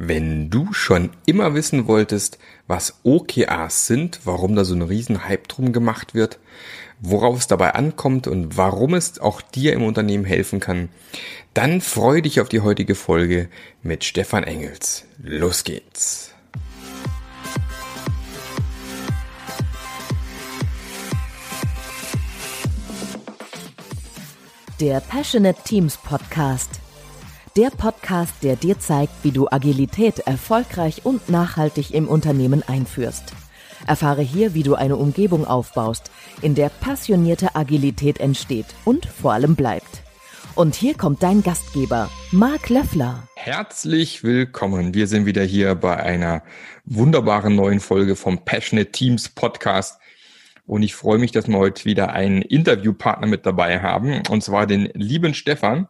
Wenn du schon immer wissen wolltest, was OKRs sind, warum da so ein riesen Hype drum gemacht wird, worauf es dabei ankommt und warum es auch dir im Unternehmen helfen kann, dann freue dich auf die heutige Folge mit Stefan Engels. Los geht's! Der Passionate Teams Podcast der Podcast, der dir zeigt, wie du Agilität erfolgreich und nachhaltig im Unternehmen einführst. Erfahre hier, wie du eine Umgebung aufbaust, in der passionierte Agilität entsteht und vor allem bleibt. Und hier kommt dein Gastgeber, Marc Löffler. Herzlich willkommen. Wir sind wieder hier bei einer wunderbaren neuen Folge vom Passionate Teams Podcast. Und ich freue mich, dass wir heute wieder einen Interviewpartner mit dabei haben, und zwar den lieben Stefan.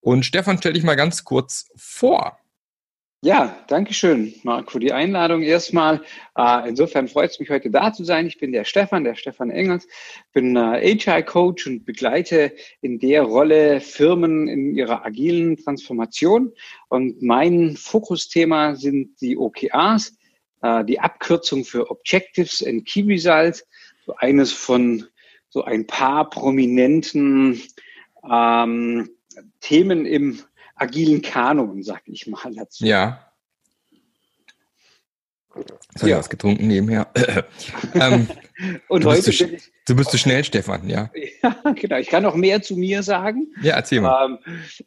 Und Stefan, stell dich mal ganz kurz vor. Ja, danke schön, Marc, für die Einladung erstmal. Äh, insofern freut es mich, heute da zu sein. Ich bin der Stefan, der Stefan Engels, bin äh, HR-Coach und begleite in der Rolle Firmen in ihrer agilen Transformation. Und mein Fokusthema sind die OKRs, äh, die Abkürzung für Objectives and Key Results, so eines von so ein paar prominenten ähm, Themen im agilen Kanon, sag ich mal dazu. Ja. Jetzt habe ja. was getrunken nebenher. ähm, Und du heute bist du, ich, du bist zu schnell, Stefan, ja. Ja, genau. Ich kann noch mehr zu mir sagen. Ja, erzähl mal. Ähm,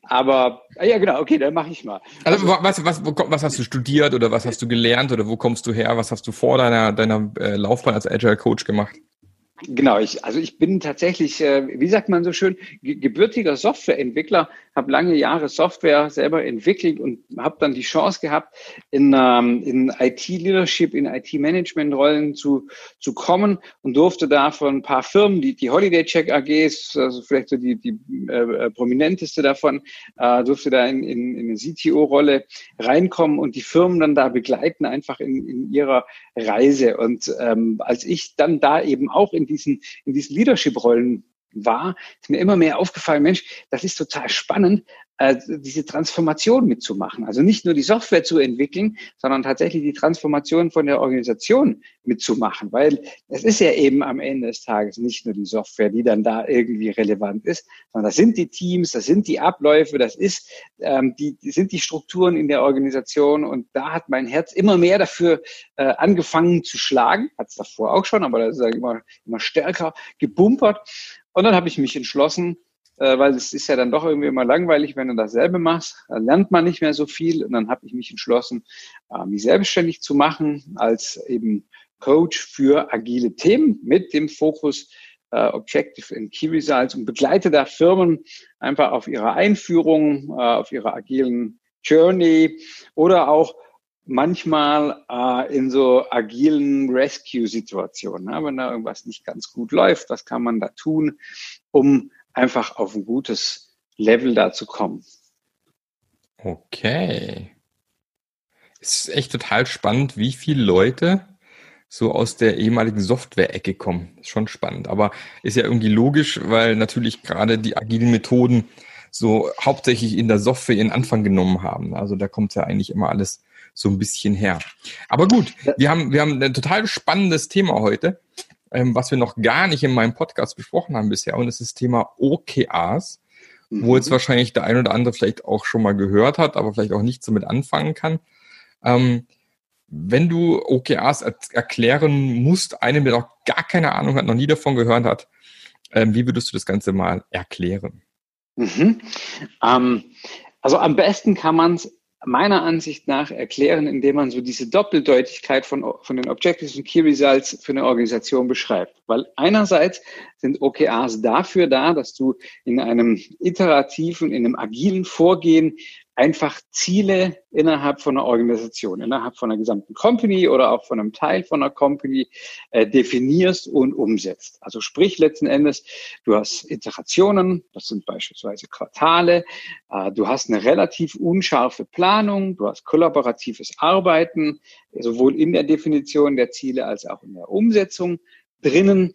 aber, ah ja, genau, okay, dann mache ich mal. Also, also was, was, wo, was hast du studiert oder was hast du gelernt oder wo kommst du her? Was hast du vor deiner, deiner äh, Laufbahn als Agile Coach gemacht? Genau, ich, also ich bin tatsächlich, äh, wie sagt man so schön, gebürtiger Softwareentwickler, habe lange Jahre Software selber entwickelt und habe dann die Chance gehabt, in, ähm, in IT-Leadership, in IT-Management-Rollen zu, zu kommen und durfte da von ein paar Firmen, die, die Holiday Check AG ist, also vielleicht so die, die äh, prominenteste davon, äh, durfte da in, in, in eine CTO-Rolle reinkommen und die Firmen dann da begleiten, einfach in, in ihrer Reise. Und ähm, als ich dann da eben auch in diesen, in diesen Leadership-Rollen war, ist mir immer mehr aufgefallen, Mensch, das ist total spannend, äh, diese Transformation mitzumachen. Also nicht nur die Software zu entwickeln, sondern tatsächlich die Transformation von der Organisation mitzumachen. Weil es ist ja eben am Ende des Tages nicht nur die Software, die dann da irgendwie relevant ist, sondern das sind die Teams, das sind die Abläufe, das ist ähm, die, sind die Strukturen in der Organisation. Und da hat mein Herz immer mehr dafür äh, angefangen zu schlagen. Hat es davor auch schon, aber das ist ja immer, immer stärker gebumpert. Und dann habe ich mich entschlossen, äh, weil es ist ja dann doch irgendwie immer langweilig, wenn du dasselbe machst. Da lernt man nicht mehr so viel. Und dann habe ich mich entschlossen, äh, mich selbstständig zu machen als eben Coach für agile Themen mit dem Fokus äh, Objective and Key Results und begleite da Firmen einfach auf ihrer Einführung, äh, auf ihrer agilen Journey oder auch manchmal äh, in so agilen Rescue-Situationen. Ne? Wenn da irgendwas nicht ganz gut läuft, was kann man da tun, um einfach auf ein gutes Level da zu kommen? Okay. Es ist echt total spannend, wie viele Leute so aus der ehemaligen Software-Ecke kommen. Ist schon spannend, aber ist ja irgendwie logisch, weil natürlich gerade die agilen Methoden so hauptsächlich in der Software ihren Anfang genommen haben. Also da kommt ja eigentlich immer alles so ein bisschen her. Aber gut, wir haben, wir haben ein total spannendes Thema heute, ähm, was wir noch gar nicht in meinem Podcast besprochen haben bisher. Und das ist das Thema OKRs, mhm. wo jetzt wahrscheinlich der ein oder andere vielleicht auch schon mal gehört hat, aber vielleicht auch nicht so mit anfangen kann. Ähm, wenn du OKRs er erklären musst, einem, der noch gar keine Ahnung hat, noch nie davon gehört hat, ähm, wie würdest du das Ganze mal erklären? Mhm. Ähm, also am besten kann man es meiner Ansicht nach erklären, indem man so diese Doppeldeutigkeit von, von den Objectives und Key Results für eine Organisation beschreibt. Weil einerseits sind OKRs dafür da, dass du in einem iterativen, in einem agilen Vorgehen einfach Ziele innerhalb von einer Organisation, innerhalb von einer gesamten Company oder auch von einem Teil von einer Company äh, definierst und umsetzt. Also sprich letzten Endes, du hast Iterationen, das sind beispielsweise Quartale, äh, du hast eine relativ unscharfe Planung, du hast kollaboratives Arbeiten, sowohl in der Definition der Ziele als auch in der Umsetzung drinnen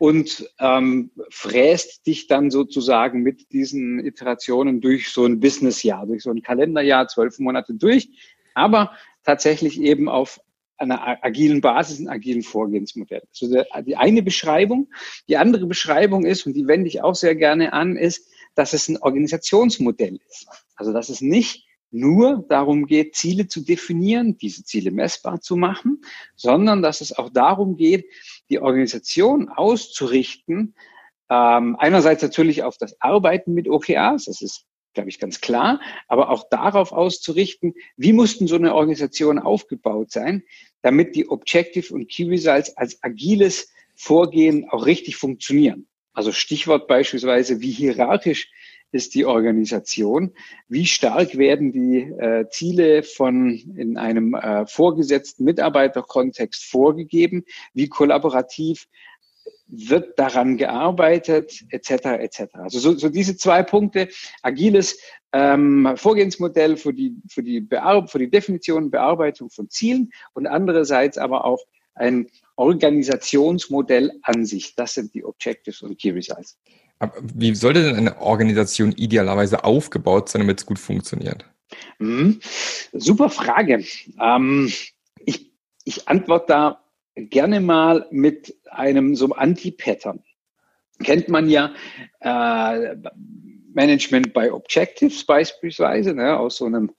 und ähm, fräst dich dann sozusagen mit diesen Iterationen durch so ein Businessjahr, durch so ein Kalenderjahr, zwölf Monate durch. aber tatsächlich eben auf einer agilen Basis, einem agilen Vorgehensmodell. Also die eine Beschreibung. Die andere Beschreibung ist, und die wende ich auch sehr gerne an, ist, dass es ein Organisationsmodell ist. Also dass es nicht nur darum geht, Ziele zu definieren, diese Ziele messbar zu machen, sondern dass es auch darum geht, die Organisation auszurichten, ähm, einerseits natürlich auf das Arbeiten mit OKRs, das ist, glaube ich, ganz klar, aber auch darauf auszurichten, wie mussten so eine Organisation aufgebaut sein, damit die Objective und Key Results als agiles Vorgehen auch richtig funktionieren. Also Stichwort beispielsweise, wie hierarchisch ist die Organisation, wie stark werden die äh, Ziele von in einem äh, vorgesetzten Mitarbeiterkontext vorgegeben, wie kollaborativ wird daran gearbeitet, etc. etc. Also so, so diese zwei Punkte, agiles ähm, Vorgehensmodell für die, für, die Bear für die Definition, Bearbeitung von Zielen und andererseits aber auch ein Organisationsmodell an sich. Das sind die Objectives und Key Results. Aber wie sollte denn eine Organisation idealerweise aufgebaut sein, damit es gut funktioniert? Mhm. Super Frage. Ähm, ich, ich antworte da gerne mal mit einem so Anti-Pattern. Kennt man ja äh, Management by Objectives beispielsweise, ne, aus so einem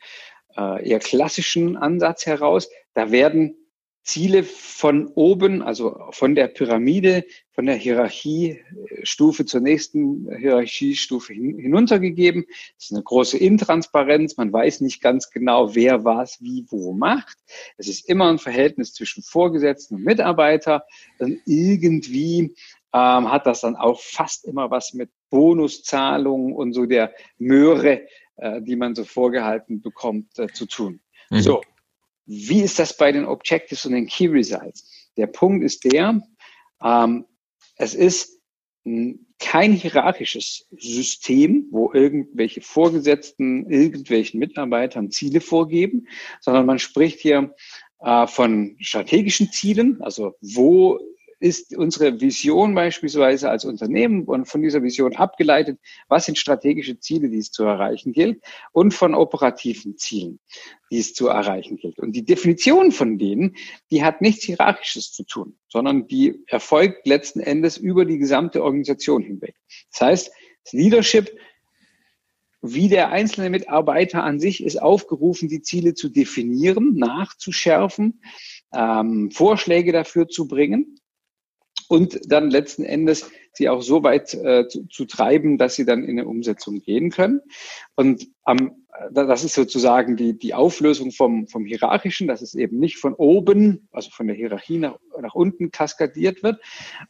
äh, eher klassischen Ansatz heraus. Da werden Ziele von oben, also von der Pyramide, von der Hierarchiestufe zur nächsten Hierarchiestufe hin, hinuntergegeben. Das ist eine große Intransparenz. Man weiß nicht ganz genau, wer was wie wo macht. Es ist immer ein Verhältnis zwischen Vorgesetzten und Mitarbeiter. Und irgendwie ähm, hat das dann auch fast immer was mit Bonuszahlungen und so der Möhre, äh, die man so vorgehalten bekommt, äh, zu tun. Mhm. So, wie ist das bei den Objectives und den Key Results? Der Punkt ist der, ähm, es ist kein hierarchisches System, wo irgendwelche Vorgesetzten irgendwelchen Mitarbeitern Ziele vorgeben, sondern man spricht hier äh, von strategischen Zielen, also wo ist unsere Vision beispielsweise als Unternehmen und von dieser Vision abgeleitet, was sind strategische Ziele, die es zu erreichen gilt und von operativen Zielen, die es zu erreichen gilt. Und die Definition von denen, die hat nichts Hierarchisches zu tun, sondern die erfolgt letzten Endes über die gesamte Organisation hinweg. Das heißt, das Leadership wie der einzelne Mitarbeiter an sich ist aufgerufen, die Ziele zu definieren, nachzuschärfen, ähm, Vorschläge dafür zu bringen und dann letzten Endes sie auch so weit äh, zu, zu, treiben, dass sie dann in eine Umsetzung gehen können. Und am, das ist sozusagen die, die Auflösung vom, vom Hierarchischen, dass es eben nicht von oben, also von der Hierarchie nach, nach unten kaskadiert wird.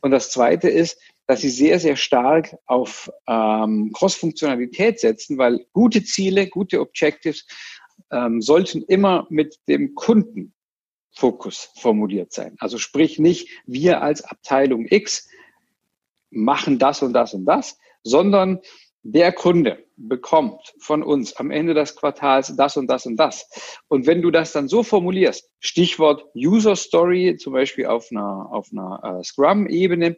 Und das Zweite ist, dass sie sehr, sehr stark auf ähm, Cross-Funktionalität setzen, weil gute Ziele, gute Objectives ähm, sollten immer mit dem Kunden Fokus formuliert sein. Also sprich nicht, wir als Abteilung X machen das und das und das, sondern der Kunde bekommt von uns am Ende des Quartals das und das und das. Und wenn du das dann so formulierst, Stichwort User Story, zum Beispiel auf einer, auf einer äh, Scrum-Ebene,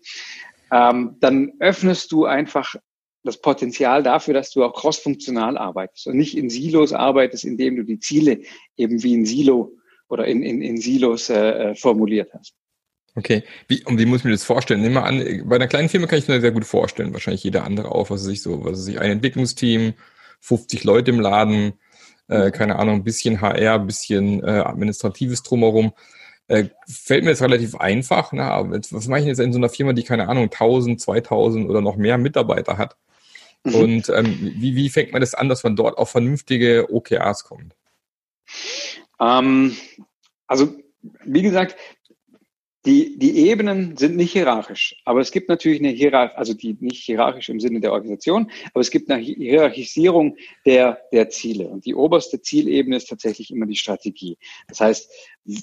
ähm, dann öffnest du einfach das Potenzial dafür, dass du auch crossfunktional arbeitest und nicht in Silos arbeitest, indem du die Ziele eben wie ein Silo oder in, in, in Silos äh, äh, formuliert hast. Okay, wie, und wie muss ich mir das vorstellen? Nimm mal an, bei einer kleinen Firma kann ich mir sehr gut vorstellen, wahrscheinlich jeder andere auch, was sich so, was sich ein Entwicklungsteam, 50 Leute im Laden, äh, keine Ahnung, ein bisschen HR, ein bisschen äh, administratives drumherum. Äh, fällt mir jetzt relativ einfach. Na, was mache ich jetzt in so einer Firma, die keine Ahnung 1000, 2000 oder noch mehr Mitarbeiter hat? Mhm. Und ähm, wie, wie fängt man das an, dass man dort auf vernünftige OKRs kommt? Ähm, also, wie gesagt, die, die Ebenen sind nicht hierarchisch, aber es gibt natürlich eine Hierarchie, also die nicht hierarchisch im Sinne der Organisation, aber es gibt eine Hierarchisierung der, der Ziele. Und die oberste Zielebene ist tatsächlich immer die Strategie. Das heißt,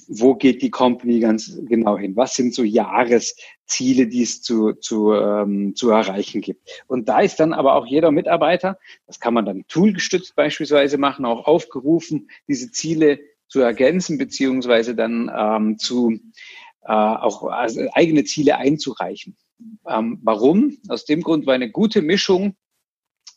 wo geht die Company ganz genau hin? Was sind so Jahresziele, die es zu, zu, ähm, zu erreichen gibt? Und da ist dann aber auch jeder Mitarbeiter, das kann man dann toolgestützt beispielsweise machen, auch aufgerufen, diese Ziele zu ergänzen, beziehungsweise dann ähm, zu äh, auch also eigene Ziele einzureichen. Ähm, warum? Aus dem Grund, weil eine gute Mischung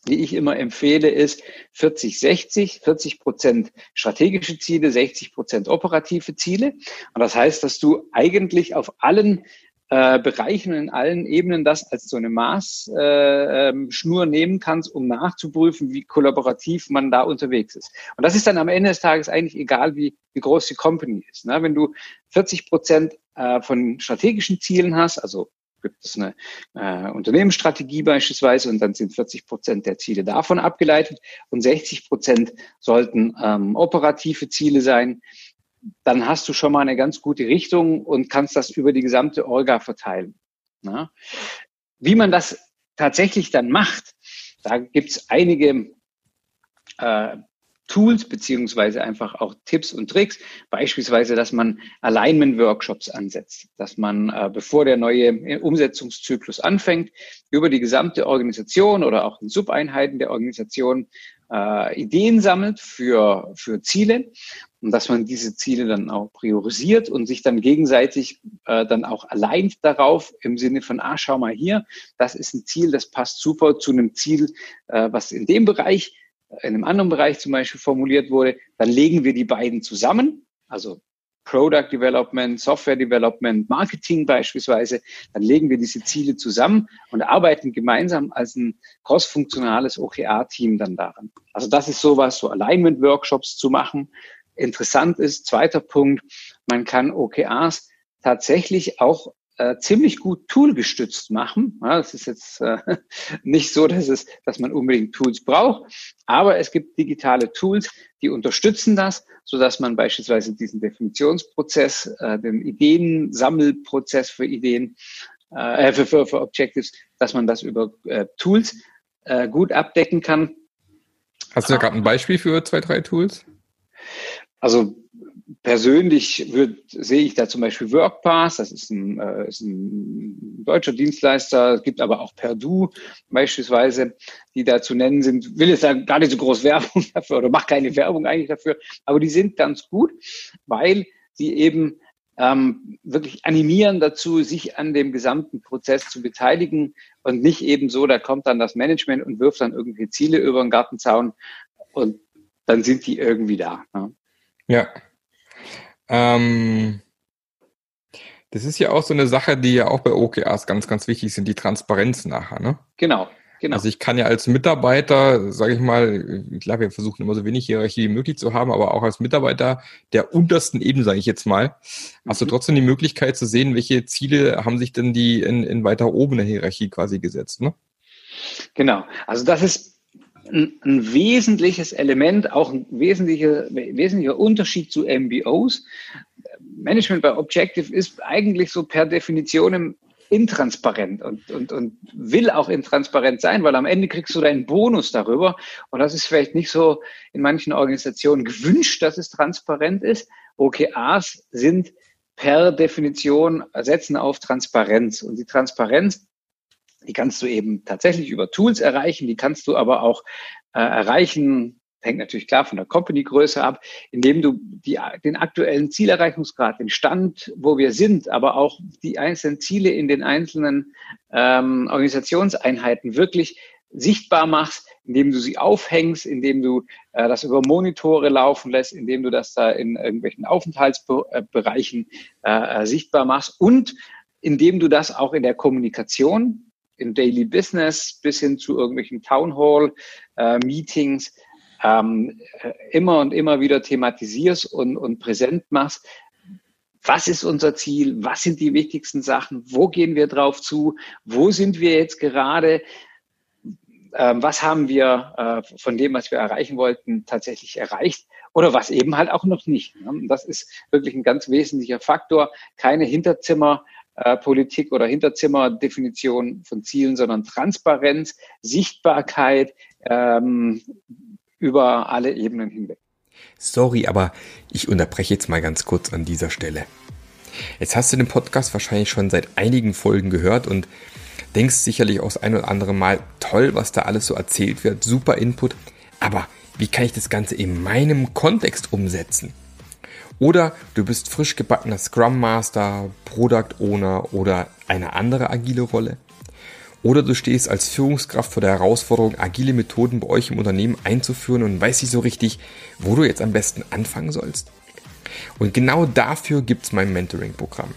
die ich immer empfehle, ist 40, 60, 40 Prozent strategische Ziele, 60 Prozent operative Ziele. Und das heißt, dass du eigentlich auf allen äh, Bereichen in allen Ebenen das als so eine Maßschnur äh, ähm, nehmen kannst, um nachzuprüfen, wie kollaborativ man da unterwegs ist. Und das ist dann am Ende des Tages eigentlich egal, wie, wie groß die Company ist. Ne? Wenn du 40 Prozent äh, von strategischen Zielen hast, also gibt es eine äh, Unternehmensstrategie beispielsweise und dann sind 40 Prozent der Ziele davon abgeleitet und 60 Prozent sollten ähm, operative Ziele sein. Dann hast du schon mal eine ganz gute Richtung und kannst das über die gesamte Orga verteilen. Na? Wie man das tatsächlich dann macht, da gibt es einige äh, Tools beziehungsweise einfach auch Tipps und Tricks, beispielsweise, dass man Alignment-Workshops ansetzt, dass man, äh, bevor der neue äh, Umsetzungszyklus anfängt, über die gesamte Organisation oder auch in Subeinheiten der Organisation äh, Ideen sammelt für, für Ziele und dass man diese Ziele dann auch priorisiert und sich dann gegenseitig äh, dann auch allein darauf im Sinne von, ah, schau mal hier, das ist ein Ziel, das passt super zu einem Ziel, äh, was in dem Bereich in einem anderen Bereich zum Beispiel formuliert wurde, dann legen wir die beiden zusammen, also Product Development, Software Development, Marketing beispielsweise, dann legen wir diese Ziele zusammen und arbeiten gemeinsam als ein crossfunktionales OKR-Team dann daran. Also das ist sowas, so Alignment-Workshops zu machen. Interessant ist, zweiter Punkt, man kann OKRs tatsächlich auch äh, ziemlich gut toolgestützt machen. Ja, das ist jetzt äh, nicht so, dass, es, dass man unbedingt Tools braucht, aber es gibt digitale Tools, die unterstützen das, so dass man beispielsweise diesen Definitionsprozess, äh, den Ideensammelprozess für Ideen, äh, für, für, für Objectives, dass man das über äh, Tools äh, gut abdecken kann. Hast du da gerade ein Beispiel für zwei, drei Tools? Also persönlich würd, sehe ich da zum Beispiel Workpass, das ist ein, äh, ist ein deutscher Dienstleister, es gibt aber auch Perdue beispielsweise, die da zu nennen sind. Will jetzt da gar nicht so groß Werbung dafür oder macht keine Werbung eigentlich dafür, aber die sind ganz gut, weil sie eben ähm, wirklich animieren dazu, sich an dem gesamten Prozess zu beteiligen und nicht eben so, da kommt dann das Management und wirft dann irgendwelche Ziele über den Gartenzaun und dann sind die irgendwie da. Ne? Ja, ähm, das ist ja auch so eine Sache, die ja auch bei OKRs ganz, ganz wichtig sind, die Transparenz nachher, ne? Genau. Genau. Also ich kann ja als Mitarbeiter, sage ich mal, klar, wir versuchen immer so wenig Hierarchie wie möglich zu haben, aber auch als Mitarbeiter der untersten Ebene, sage ich jetzt mal, hast du mhm. trotzdem die Möglichkeit zu sehen, welche Ziele haben sich denn die in, in weiter oben der Hierarchie quasi gesetzt, ne? Genau. Also das ist ein, ein wesentliches Element, auch ein wesentlicher, wesentlicher Unterschied zu MBOs. Management bei Objective ist eigentlich so per Definition intransparent und, und, und will auch intransparent sein, weil am Ende kriegst du deinen Bonus darüber. Und das ist vielleicht nicht so in manchen Organisationen gewünscht, dass es transparent ist. OKRs sind per Definition setzen auf Transparenz. Und die Transparenz die kannst du eben tatsächlich über Tools erreichen, die kannst du aber auch äh, erreichen, hängt natürlich klar von der Company-Größe ab, indem du die, den aktuellen Zielerreichungsgrad, den Stand, wo wir sind, aber auch die einzelnen Ziele in den einzelnen ähm, Organisationseinheiten wirklich sichtbar machst, indem du sie aufhängst, indem du äh, das über Monitore laufen lässt, indem du das da in irgendwelchen Aufenthaltsbereichen äh, äh, sichtbar machst und indem du das auch in der Kommunikation in Daily Business bis hin zu irgendwelchen Town Hall äh, Meetings ähm, äh, immer und immer wieder thematisierst und, und präsent machst. Was ist unser Ziel? Was sind die wichtigsten Sachen? Wo gehen wir drauf zu? Wo sind wir jetzt gerade? Ähm, was haben wir äh, von dem, was wir erreichen wollten, tatsächlich erreicht? Oder was eben halt auch noch nicht. Ne? Das ist wirklich ein ganz wesentlicher Faktor. Keine Hinterzimmer Politik oder Hinterzimmerdefinition von Zielen, sondern Transparenz, Sichtbarkeit ähm, über alle Ebenen hinweg. Sorry, aber ich unterbreche jetzt mal ganz kurz an dieser Stelle. Jetzt hast du den Podcast wahrscheinlich schon seit einigen Folgen gehört und denkst sicherlich auch das ein oder andere Mal, toll, was da alles so erzählt wird, super Input, aber wie kann ich das Ganze in meinem Kontext umsetzen? Oder du bist frisch gebackener Scrum Master, Product Owner oder eine andere agile Rolle. Oder du stehst als Führungskraft vor der Herausforderung, agile Methoden bei euch im Unternehmen einzuführen und weißt nicht so richtig, wo du jetzt am besten anfangen sollst. Und genau dafür gibt's mein Mentoring-Programm.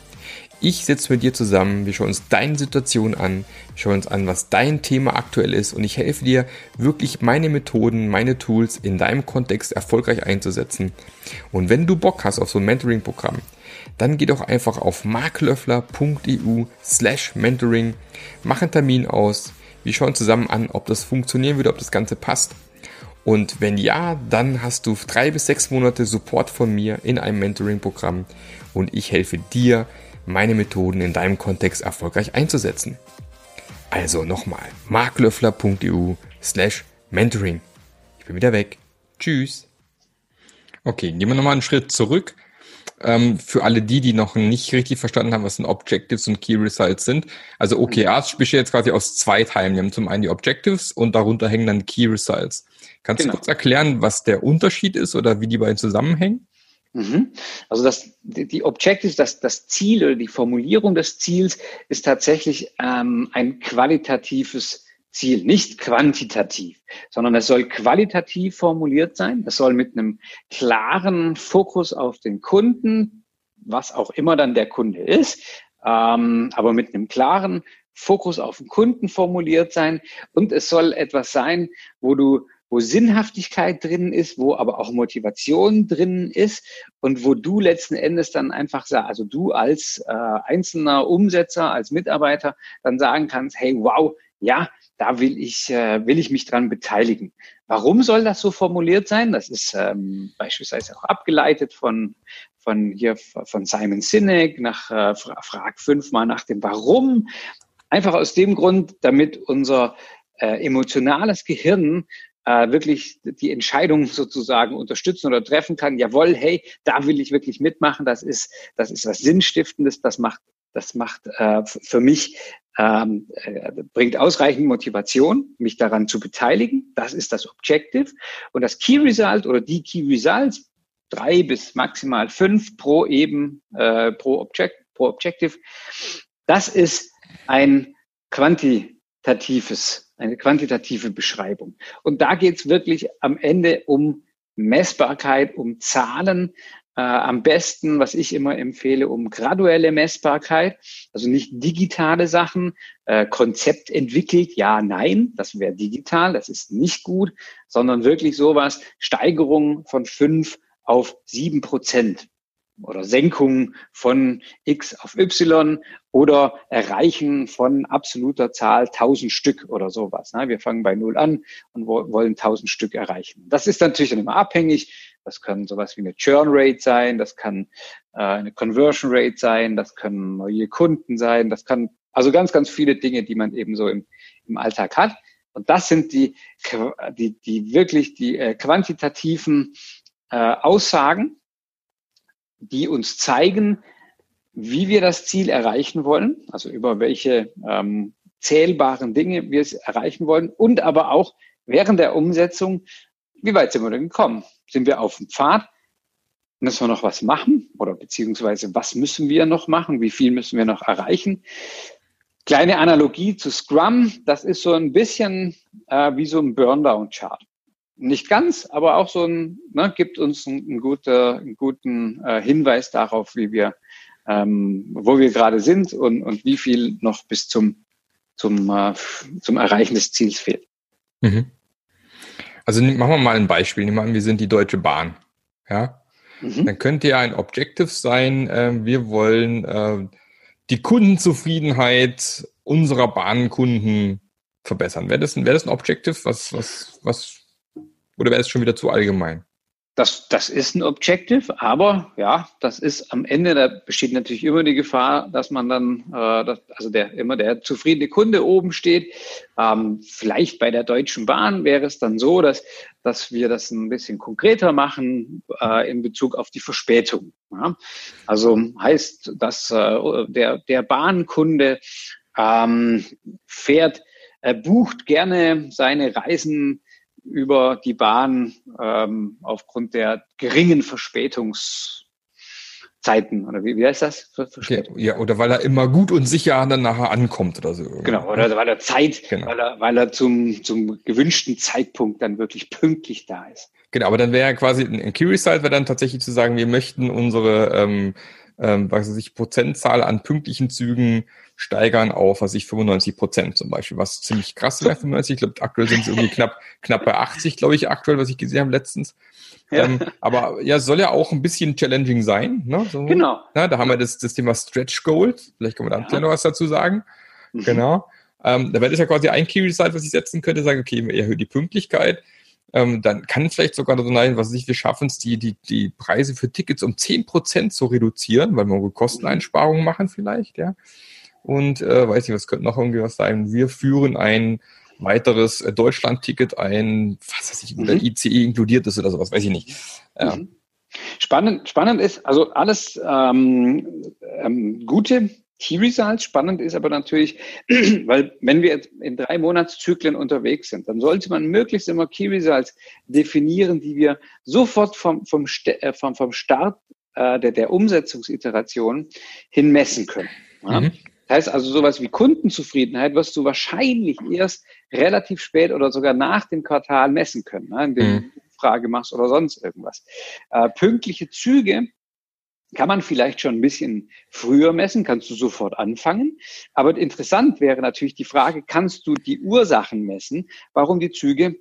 Ich sitze mit dir zusammen, wir schauen uns deine Situation an, schauen uns an, was dein Thema aktuell ist und ich helfe dir wirklich meine Methoden, meine Tools in deinem Kontext erfolgreich einzusetzen. Und wenn du Bock hast auf so ein Mentoring-Programm, dann geh doch einfach auf marklöffler.eu slash mentoring, mach einen Termin aus, wir schauen zusammen an, ob das funktionieren würde, ob das Ganze passt. Und wenn ja, dann hast du drei bis sechs Monate Support von mir in einem Mentoring-Programm und ich helfe dir, meine Methoden in deinem Kontext erfolgreich einzusetzen. Also nochmal, marklöffler.eu slash mentoring. Ich bin wieder weg. Tschüss. Okay, gehen wir nochmal einen Schritt zurück. Ähm, für alle die, die noch nicht richtig verstanden haben, was denn Objectives und Key Results sind. Also OKRs besteht jetzt quasi aus zwei Teilen. Wir haben zum einen die Objectives und darunter hängen dann Key Results. Kannst genau. du kurz erklären, was der Unterschied ist oder wie die beiden zusammenhängen? Mhm. Also das, die Objectives, das, das Ziel oder die Formulierung des Ziels ist tatsächlich ähm, ein qualitatives Ziel, nicht quantitativ, sondern es soll qualitativ formuliert sein. Es soll mit einem klaren Fokus auf den Kunden, was auch immer dann der Kunde ist, ähm, aber mit einem klaren Fokus auf den Kunden formuliert sein. Und es soll etwas sein, wo du wo Sinnhaftigkeit drin ist, wo aber auch Motivation drin ist und wo du letzten Endes dann einfach also du als äh, einzelner Umsetzer, als Mitarbeiter dann sagen kannst, hey, wow, ja, da will ich, äh, will ich mich dran beteiligen. Warum soll das so formuliert sein? Das ist ähm, beispielsweise auch abgeleitet von, von hier von Simon Sinek nach äh, Frag fünfmal nach dem Warum. Einfach aus dem Grund, damit unser äh, emotionales Gehirn äh, wirklich die Entscheidung sozusagen unterstützen oder treffen kann, jawohl, hey, da will ich wirklich mitmachen, das ist, das ist was Sinnstiftendes, das macht, das macht äh, für mich, ähm, äh, bringt ausreichend Motivation, mich daran zu beteiligen. Das ist das Objective. Und das Key Result oder die Key Results, drei bis maximal fünf pro eben, äh, pro, Object, pro Objective, das ist ein quantitatives eine quantitative Beschreibung. Und da geht es wirklich am Ende um Messbarkeit, um Zahlen, äh, am besten, was ich immer empfehle, um graduelle Messbarkeit, also nicht digitale Sachen, äh, Konzept entwickelt, ja, nein, das wäre digital, das ist nicht gut, sondern wirklich sowas, Steigerung von fünf auf sieben Prozent oder Senkung von X auf Y oder Erreichen von absoluter Zahl 1000 Stück oder sowas. Ne? Wir fangen bei Null an und wollen 1000 Stück erreichen. Das ist natürlich immer abhängig. Das kann sowas wie eine Churn Rate sein, das kann äh, eine Conversion Rate sein, das können neue Kunden sein, das kann also ganz, ganz viele Dinge, die man eben so im, im Alltag hat. Und das sind die, die, die wirklich die äh, quantitativen äh, Aussagen, die uns zeigen, wie wir das Ziel erreichen wollen, also über welche ähm, zählbaren Dinge wir es erreichen wollen und aber auch während der Umsetzung, wie weit sind wir denn gekommen? Sind wir auf dem Pfad? Müssen wir noch was machen oder beziehungsweise was müssen wir noch machen? Wie viel müssen wir noch erreichen? Kleine Analogie zu Scrum, das ist so ein bisschen äh, wie so ein Burndown-Chart nicht ganz, aber auch so ein, ne, gibt uns einen, guter, einen guten äh, Hinweis darauf, wie wir, ähm, wo wir gerade sind und, und wie viel noch bis zum, zum, äh, zum Erreichen des Ziels fehlt. Mhm. Also machen wir mal ein Beispiel. Nehmen wir an, wir sind die Deutsche Bahn. Ja? Mhm. Dann könnte ja ein Objective sein, äh, wir wollen äh, die Kundenzufriedenheit unserer Bahnkunden verbessern. Wäre das, wäre das ein Objective, was, was, was oder wäre es schon wieder zu allgemein? Das, das ist ein Objective, aber ja, das ist am Ende, da besteht natürlich immer die Gefahr, dass man dann, äh, also der immer der zufriedene Kunde oben steht. Ähm, vielleicht bei der Deutschen Bahn wäre es dann so, dass, dass wir das ein bisschen konkreter machen äh, in Bezug auf die Verspätung. Ja? Also heißt, dass äh, der, der Bahnkunde ähm, fährt, er bucht gerne seine Reisen über die Bahn ähm, aufgrund der geringen Verspätungszahlen Zeiten oder wie, wie heißt das? Für okay, ja, oder weil er immer gut und sicher dann nachher ankommt oder so. Genau, oder weil er Zeit, genau. weil er, weil er zum, zum gewünschten Zeitpunkt dann wirklich pünktlich da ist. Genau, aber dann wäre quasi ein Key Result wäre dann tatsächlich zu sagen, wir möchten unsere ähm, ähm, was weiß ich, Prozentzahl an pünktlichen Zügen steigern auf, was ich 95 Prozent zum Beispiel, was ziemlich krass wäre, 95. Ich glaube, aktuell sind es irgendwie knapp, knapp bei 80, glaube ich, aktuell, was ich gesehen habe letztens. Ja. Ähm, aber ja, soll ja auch ein bisschen challenging sein. Ne? So, genau. Na, da haben wir das, das Thema Stretch Goals. Vielleicht können wir da ja. noch was dazu sagen. Mhm. Genau. Ähm, da wäre das ja quasi ein Key Result, was ich setzen könnte, sagen, okay, wir erhöhen die Pünktlichkeit ähm, dann kann es vielleicht sogar so sein, was ich, wir schaffen es, die, die, die Preise für Tickets um zehn Prozent zu reduzieren, weil wir Kosteneinsparungen machen vielleicht, ja. Und äh, weiß nicht, was könnte noch irgendwie was sein? Wir führen ein weiteres äh, Deutschland-Ticket ein, was weiß ich, oder mhm. ICE inkludiert ist oder sowas, weiß ich nicht. Ja. Mhm. Spannend, spannend ist, also alles ähm, ähm, gute Key Results. Spannend ist aber natürlich, weil wenn wir in drei Monatszyklen unterwegs sind, dann sollte man möglichst immer Key Results definieren, die wir sofort vom, vom, äh, vom, vom Start äh, der, der Umsetzungsiteration hin messen können. Ja? Mhm. Das heißt also sowas wie Kundenzufriedenheit wirst du wahrscheinlich erst relativ spät oder sogar nach dem Quartal messen können, ne? indem mhm. du Frage machst oder sonst irgendwas. Äh, pünktliche Züge kann man vielleicht schon ein bisschen früher messen, kannst du sofort anfangen. Aber interessant wäre natürlich die Frage, kannst du die Ursachen messen, warum die Züge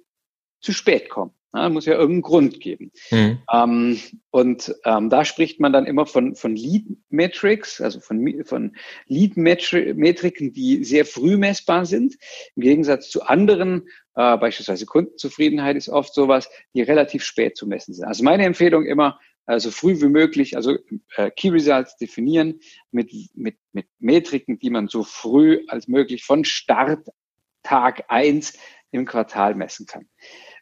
zu spät kommen? Ja, muss ja irgendeinen Grund geben. Mhm. Ähm, und ähm, da spricht man dann immer von, von Lead Metrics, also von, von Lead Metriken, die sehr früh messbar sind. Im Gegensatz zu anderen, äh, beispielsweise Kundenzufriedenheit ist oft sowas, die relativ spät zu messen sind. Also meine Empfehlung immer, also früh wie möglich, also äh, Key Results definieren mit, mit, mit Metriken, die man so früh als möglich von Start Tag eins im Quartal messen kann.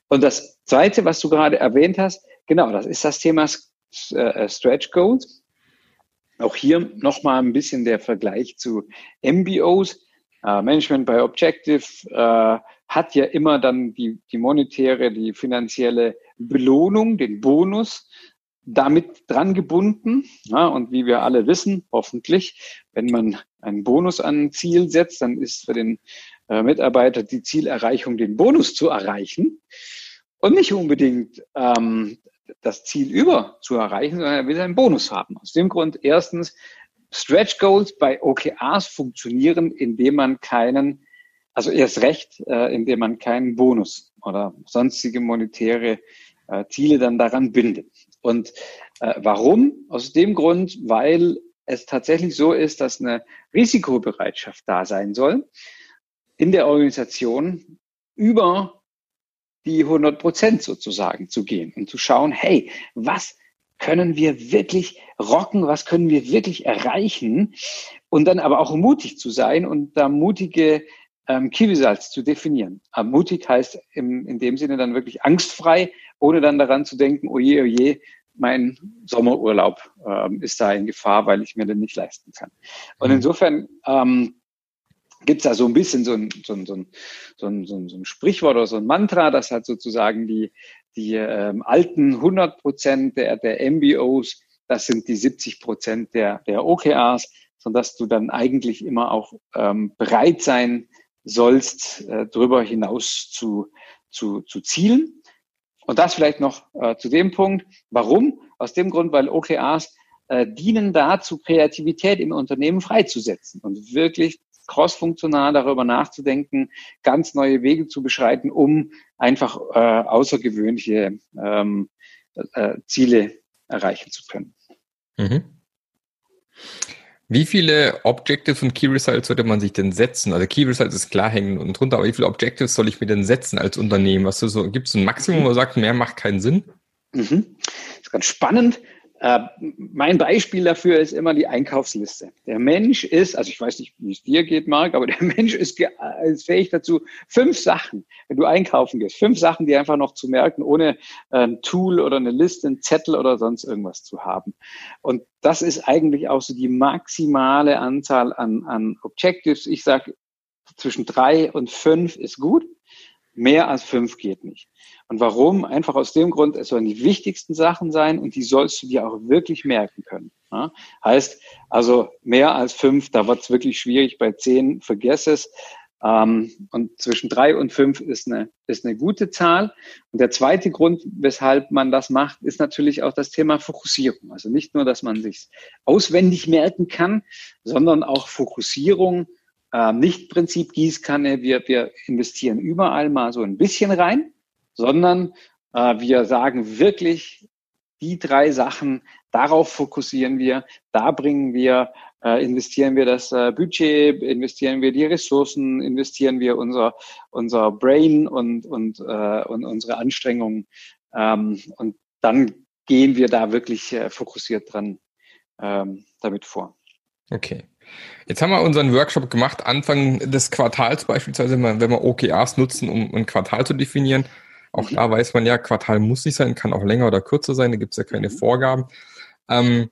Und das Zweite, was du gerade erwähnt hast, genau, das ist das Thema äh, Stretch Goals. Auch hier nochmal ein bisschen der Vergleich zu MBOs. Äh, Management by Objective äh, hat ja immer dann die, die monetäre, die finanzielle Belohnung, den Bonus damit dran gebunden. Ja, und wie wir alle wissen, hoffentlich, wenn man einen Bonus an ein Ziel setzt, dann ist für den äh, Mitarbeiter die Zielerreichung, den Bonus zu erreichen und nicht unbedingt ähm, das Ziel über zu erreichen, sondern er will einen Bonus haben. Aus dem Grund erstens, Stretch Goals bei OKRs funktionieren, indem man keinen, also erst recht, äh, indem man keinen Bonus oder sonstige monetäre äh, Ziele dann daran bindet. Und äh, warum? Aus dem Grund, weil es tatsächlich so ist, dass eine Risikobereitschaft da sein soll in der Organisation über die 100 Prozent sozusagen zu gehen und zu schauen, hey, was können wir wirklich rocken, was können wir wirklich erreichen und dann aber auch mutig zu sein und da mutige ähm, Results zu definieren. Aber mutig heißt im, in dem Sinne dann wirklich angstfrei, ohne dann daran zu denken, oje, oje, mein Sommerurlaub ähm, ist da in Gefahr, weil ich mir den nicht leisten kann. Und mhm. insofern ähm, gibt es da so ein bisschen so ein, so, ein, so, ein, so, ein, so, ein, Sprichwort oder so ein Mantra, das hat sozusagen die, die ähm, alten 100 Prozent der, der MBOs, das sind die 70 Prozent der, der OKRs, sodass du dann eigentlich immer auch ähm, bereit sein sollst, äh, darüber hinaus zu, zu, zu zielen. Und das vielleicht noch äh, zu dem Punkt. Warum? Aus dem Grund, weil OKRs äh, dienen dazu, Kreativität im Unternehmen freizusetzen und wirklich crossfunktional darüber nachzudenken, ganz neue Wege zu beschreiten, um einfach äh, außergewöhnliche ähm, äh, Ziele erreichen zu können. Mhm. Wie viele Objectives und Key Results sollte man sich denn setzen? Also Key Results ist klar hängen und drunter, aber wie viele Objectives soll ich mir denn setzen als Unternehmen? Was so, gibt es ein Maximum, wo man sagt, mehr macht keinen Sinn? Mhm. Das ist ganz spannend. Äh, mein Beispiel dafür ist immer die Einkaufsliste. Der Mensch ist, also ich weiß nicht, wie es dir geht, Marc, aber der Mensch ist, ist, fähig dazu, fünf Sachen, wenn du einkaufen gehst, fünf Sachen, die einfach noch zu merken, ohne ein Tool oder eine Liste, einen Zettel oder sonst irgendwas zu haben. Und das ist eigentlich auch so die maximale Anzahl an, an Objectives. Ich sage, zwischen drei und fünf ist gut. Mehr als fünf geht nicht. Und warum? Einfach aus dem Grund, es sollen die wichtigsten Sachen sein und die sollst du dir auch wirklich merken können. Ja? Heißt, also mehr als fünf, da wird es wirklich schwierig. Bei zehn, vergess es. Ähm, und zwischen drei und fünf ist eine, ist eine gute Zahl. Und der zweite Grund, weshalb man das macht, ist natürlich auch das Thema Fokussierung. Also nicht nur, dass man sich auswendig merken kann, sondern auch Fokussierung. Äh, nicht Prinzip Gießkanne, wir, wir investieren überall mal so ein bisschen rein, sondern äh, wir sagen wirklich, die drei Sachen, darauf fokussieren wir, da bringen wir äh, investieren wir das äh, Budget, investieren wir die Ressourcen, investieren wir unser, unser Brain und, und, äh, und unsere Anstrengungen. Ähm, und dann gehen wir da wirklich äh, fokussiert dran ähm, damit vor. Okay. Jetzt haben wir unseren Workshop gemacht, Anfang des Quartals beispielsweise, wenn wir OKRs nutzen, um ein Quartal zu definieren. Auch mhm. da weiß man ja, Quartal muss nicht sein, kann auch länger oder kürzer sein, da gibt es ja keine mhm. Vorgaben. Ähm,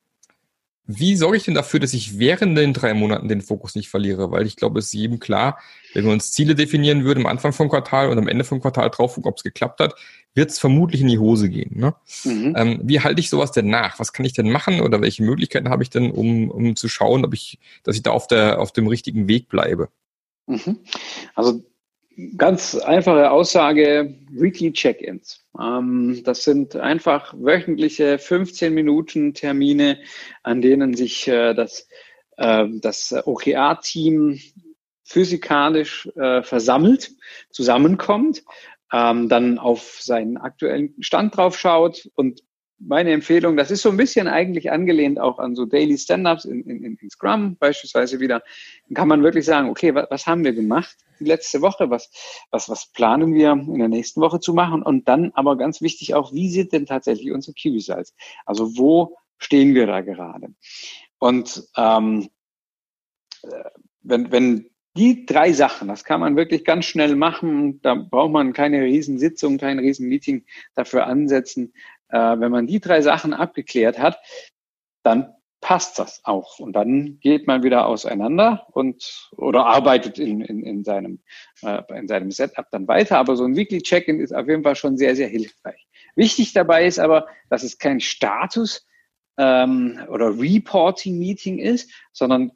wie sorge ich denn dafür, dass ich während den drei Monaten den Fokus nicht verliere? Weil ich glaube, es ist jedem klar, wenn wir uns Ziele definieren würden am Anfang vom Quartal und am Ende vom Quartal drauf gucken, ob es geklappt hat, wird es vermutlich in die Hose gehen. Ne? Mhm. Ähm, wie halte ich sowas denn nach? Was kann ich denn machen oder welche Möglichkeiten habe ich denn, um, um zu schauen, ob ich, dass ich da auf, der, auf dem richtigen Weg bleibe? Mhm. Also Ganz einfache Aussage, Weekly Check-ins. Ähm, das sind einfach wöchentliche 15 Minuten Termine, an denen sich äh, das, äh, das OKR-Team physikalisch äh, versammelt, zusammenkommt, ähm, dann auf seinen aktuellen Stand drauf schaut und meine Empfehlung, das ist so ein bisschen eigentlich angelehnt auch an so Daily Stand-ups in, in, in Scrum beispielsweise wieder. Dann kann man wirklich sagen, okay, was, was haben wir gemacht die letzte Woche? Was, was, was planen wir in der nächsten Woche zu machen? Und dann aber ganz wichtig auch, wie sind denn tatsächlich unsere Key Results? Also wo stehen wir da gerade? Und ähm, äh, wenn, wenn die drei Sachen, das kann man wirklich ganz schnell machen. Da braucht man keine Riesensitzung, kein Riesenmeeting dafür ansetzen. Äh, wenn man die drei Sachen abgeklärt hat, dann passt das auch. Und dann geht man wieder auseinander und oder arbeitet in, in, in, seinem, äh, in seinem Setup dann weiter. Aber so ein Weekly Check-in ist auf jeden Fall schon sehr, sehr hilfreich. Wichtig dabei ist aber, dass es kein Status ähm, oder Reporting-Meeting ist, sondern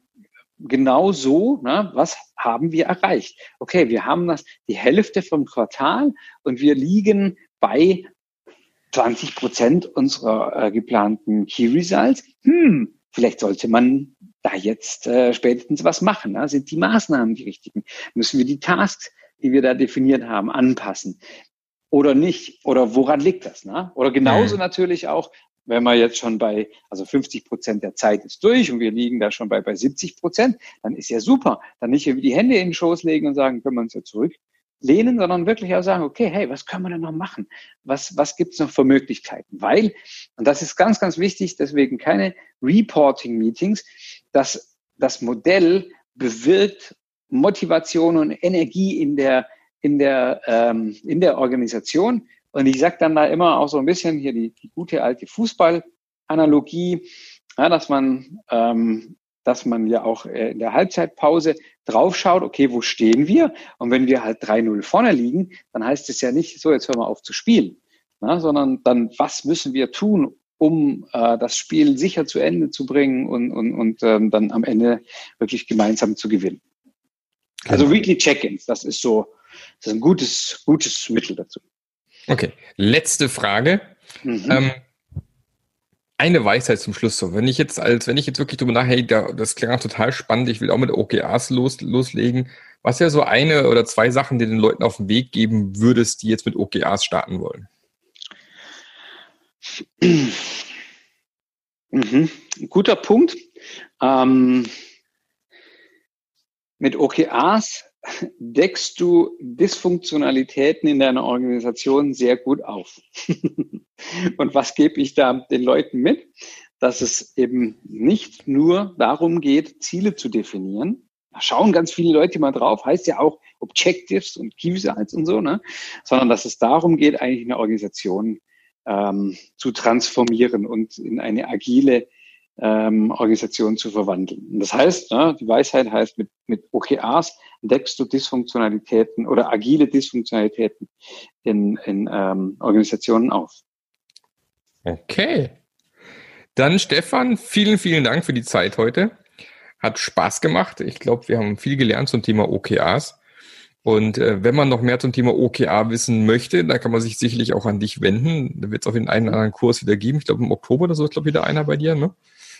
genau so, ne, was haben wir erreicht? Okay, wir haben das die Hälfte vom Quartal und wir liegen bei 20 Prozent unserer äh, geplanten Key Results. Hm, vielleicht sollte man da jetzt äh, spätestens was machen. Ne? Sind die Maßnahmen die richtigen? Müssen wir die Tasks, die wir da definiert haben, anpassen? Oder nicht? Oder woran liegt das? Ne? Oder genauso mhm. natürlich auch, wenn man jetzt schon bei, also 50 Prozent der Zeit ist durch und wir liegen da schon bei, bei 70 Prozent, dann ist ja super. Dann nicht irgendwie die Hände in den Schoß legen und sagen, können wir uns ja zurücklehnen, sondern wirklich auch sagen, okay, hey, was können wir denn noch machen? Was, was gibt's noch für Möglichkeiten? Weil, und das ist ganz, ganz wichtig, deswegen keine Reporting-Meetings, dass das Modell bewirkt Motivation und Energie in der, in der, ähm, in der Organisation und ich sage dann da immer auch so ein bisschen hier die, die gute alte Fußballanalogie, ja, dass man ähm, dass man ja auch äh, in der Halbzeitpause draufschaut, okay, wo stehen wir? Und wenn wir halt 3-0 vorne liegen, dann heißt es ja nicht, so, jetzt hören wir auf zu spielen, na, sondern dann, was müssen wir tun, um äh, das Spiel sicher zu Ende zu bringen und, und, und ähm, dann am Ende wirklich gemeinsam zu gewinnen. Also genau. Weekly Check-ins, das ist so, das ist ein gutes, gutes Mittel dazu. Okay, letzte Frage. Mhm. Ähm, eine Weisheit zum Schluss so. Wenn ich jetzt als, wenn ich jetzt wirklich drüber nachdenke, hey, das klingt total spannend, ich will auch mit OKRs los, loslegen. Was wäre so eine oder zwei Sachen, die den Leuten auf den Weg geben würdest, die jetzt mit OKRs starten wollen? Mhm. Guter Punkt. Ähm, mit OKRs deckst du Dysfunktionalitäten in deiner Organisation sehr gut auf. Und was gebe ich da den Leuten mit? Dass es eben nicht nur darum geht, Ziele zu definieren. Da schauen ganz viele Leute mal drauf, heißt ja auch Objectives und Key Results und so, ne? sondern dass es darum geht, eigentlich eine Organisation ähm, zu transformieren und in eine agile ähm, Organisation zu verwandeln. Und das heißt, ne, die Weisheit heißt, mit, mit OKRs deckst du Dysfunktionalitäten oder agile Dysfunktionalitäten in, in ähm, Organisationen auf. Okay. Dann Stefan, vielen, vielen Dank für die Zeit heute. Hat Spaß gemacht. Ich glaube, wir haben viel gelernt zum Thema OKAs. Und äh, wenn man noch mehr zum Thema OKA wissen möchte, da kann man sich sicherlich auch an dich wenden. Da wird es auf den einen oder anderen Kurs wieder geben. Ich glaube, im Oktober oder so ist, glaube ich, wieder einer bei dir, ne?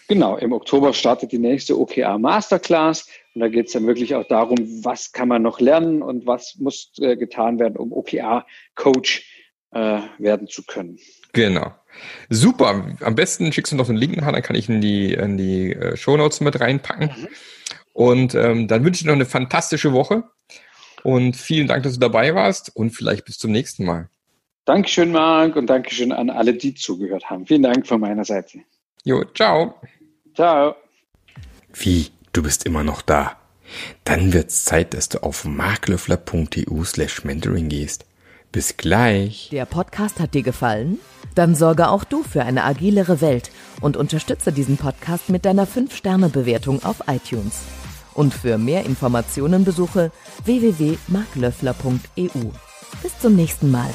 Genau, im Oktober startet die nächste OKA Masterclass und da geht es dann wirklich auch darum, was kann man noch lernen und was muss äh, getan werden, um OKA Coach äh, werden zu können. Genau. Super. Am besten schickst du noch einen Link nach, dann kann ich in die, in die äh, Show Notes mit reinpacken. Mhm. Und ähm, dann wünsche ich noch eine fantastische Woche. Und vielen Dank, dass du dabei warst und vielleicht bis zum nächsten Mal. Dankeschön, Marc, und Dankeschön an alle, die zugehört haben. Vielen Dank von meiner Seite. Jo, ciao. Ciao. Wie, du bist immer noch da? Dann wird's Zeit, dass du auf marklöffler.eu slash mentoring gehst. Bis gleich. Der Podcast hat dir gefallen? Dann sorge auch du für eine agilere Welt und unterstütze diesen Podcast mit deiner 5-Sterne-Bewertung auf iTunes. Und für mehr Informationen besuche www.marklöffler.eu. Bis zum nächsten Mal.